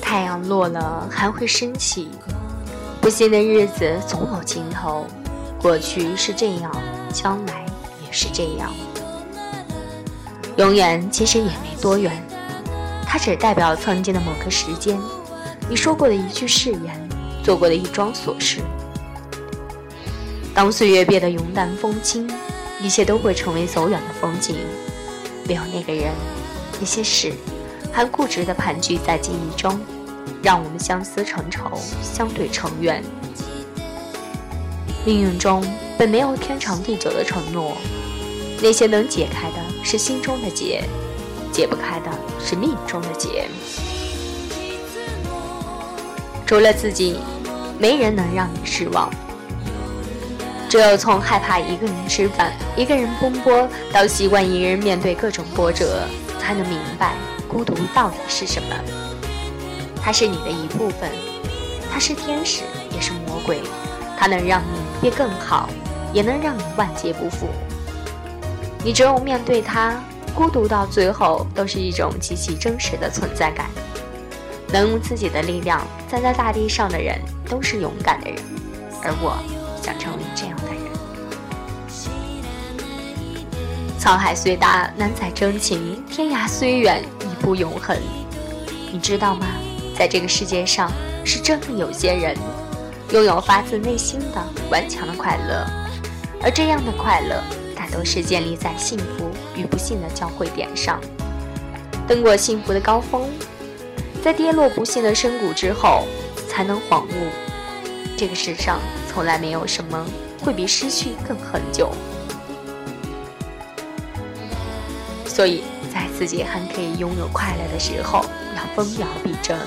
太阳落了还会升起，不幸的日子总有尽头。过去是这样，将来也是这样。永远其实也没多远，它只代表曾经的某个时间，你说过的一句誓言，做过的一桩琐事。当岁月变得云淡风轻，一切都会成为走远的风景。没有那个人，那些事，还固执地盘踞在记忆中，让我们相思成仇，相对成怨。命运中本没有天长地久的承诺，那些能解开的是心中的结，解不开的是命中的劫。除了自己，没人能让你失望。只有从害怕一个人吃饭、一个人奔波，到习惯一个人面对各种波折，才能明白孤独到底是什么。它是你的一部分，它是天使，也是魔鬼。它能让你变更好，也能让你万劫不复。你只有面对它，孤独到最后都是一种极其真实的存在感。能用自己的力量站在大地上的人，都是勇敢的人。而我，想成为这样的人。沧海虽大，难载真情；天涯虽远，亦不永恒。你知道吗？在这个世界上，是真的有些人。拥有发自内心的顽强的快乐，而这样的快乐大多是建立在幸福与不幸的交汇点上。登过幸福的高峰，在跌落不幸的深谷之后，才能恍悟：这个世上从来没有什么会比失去更恒久。所以在自己还可以拥有快乐的时候，要风摇必争。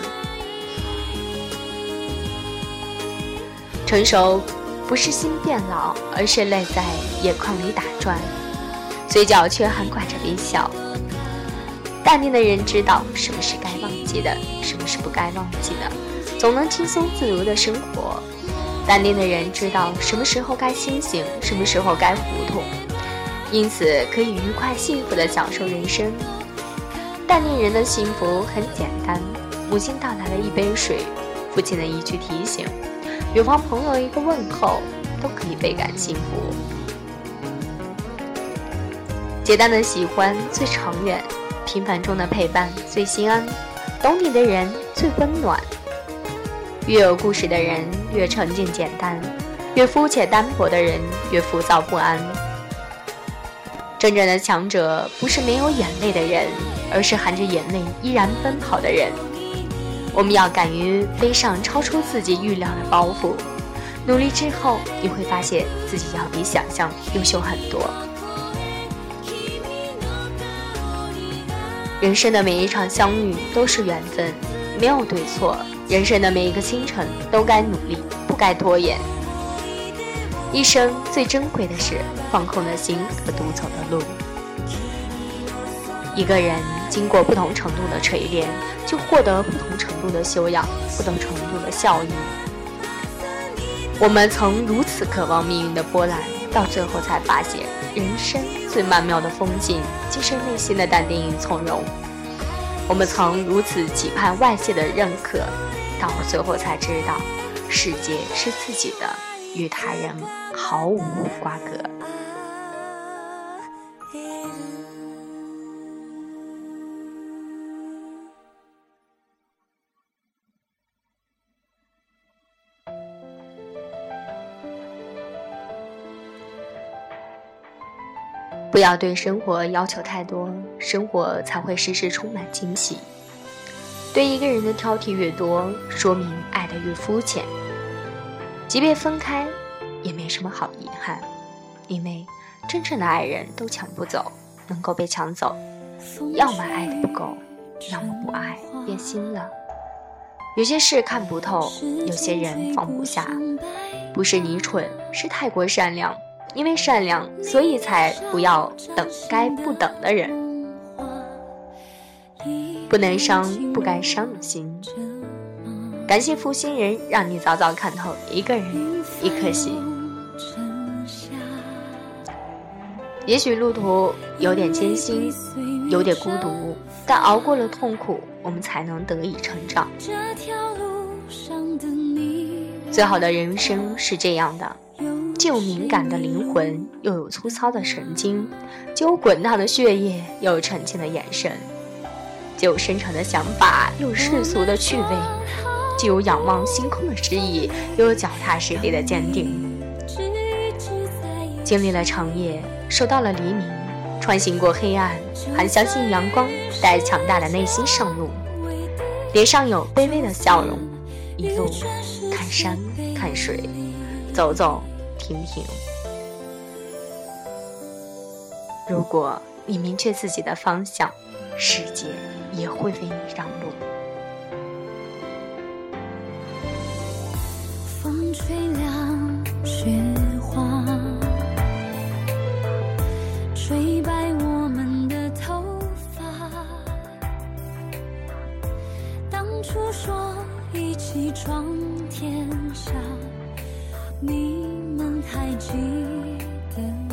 成熟不是心变老，而是泪在眼眶里打转，嘴角却还挂着微笑。淡定的人知道什么是该忘记的，什么是不该忘记的，总能轻松自如的生活。淡定的人知道什么时候该清醒，什么时候该糊涂，因此可以愉快幸福的享受人生。淡定人的幸福很简单：母亲倒来了一杯水，父亲的一句提醒。远方朋友一个问候，都可以倍感幸福。简单的喜欢最长远，平凡中的陪伴最心安。懂你的人最温暖。越有故事的人越沉静简单，越肤浅单薄的人越浮躁不安。真正的强者不是没有眼泪的人，而是含着眼泪依然奔跑的人。我们要敢于背上超出自己预料的包袱，努力之后，你会发现自己要比想象优秀很多。人生的每一场相遇都是缘分，没有对错。人生的每一个清晨都该努力，不该拖延。一生最珍贵的是放空的心和独走的路。一个人经过不同程度的锤炼，就获得不同程度的修养，不同程度的效益。我们曾如此渴望命运的波澜，到最后才发现，人生最曼妙的风景，即是内心的淡定与从容。我们曾如此期盼外界的认可，到最后才知道，世界是自己的，与他人毫无瓜葛。不要对生活要求太多，生活才会时时充满惊喜。对一个人的挑剔越多，说明爱的越肤浅。即便分开，也没什么好遗憾，因为真正的爱人都抢不走，能够被抢走，要么爱的不够，要么不爱变心了。有些事看不透，有些人放不下，不是你蠢，是太过善良。因为善良，所以才不要等该不等的人。不能伤不该伤的心。感谢负心人，让你早早看透一个人一颗心。也许路途有点艰辛，有点孤独，但熬过了痛苦，我们才能得以成长。最好的人生是这样的：既有敏感的灵魂，又有粗糙的神经；既有滚烫的血液，又有澄清的眼神；既有深沉的想法，又有世俗的趣味；既有仰望星空的诗意，又有脚踏实地的坚定。经历了长夜，守到了黎明，穿行过黑暗，还相信阳光，带强大的内心上路，脸上有卑微的笑容，一路看山看水，走走婷婷如果你明确自己的方向世界也会为你让路。风吹凉雪花吹白我们的头发。当初说一起闯天下。你们还记得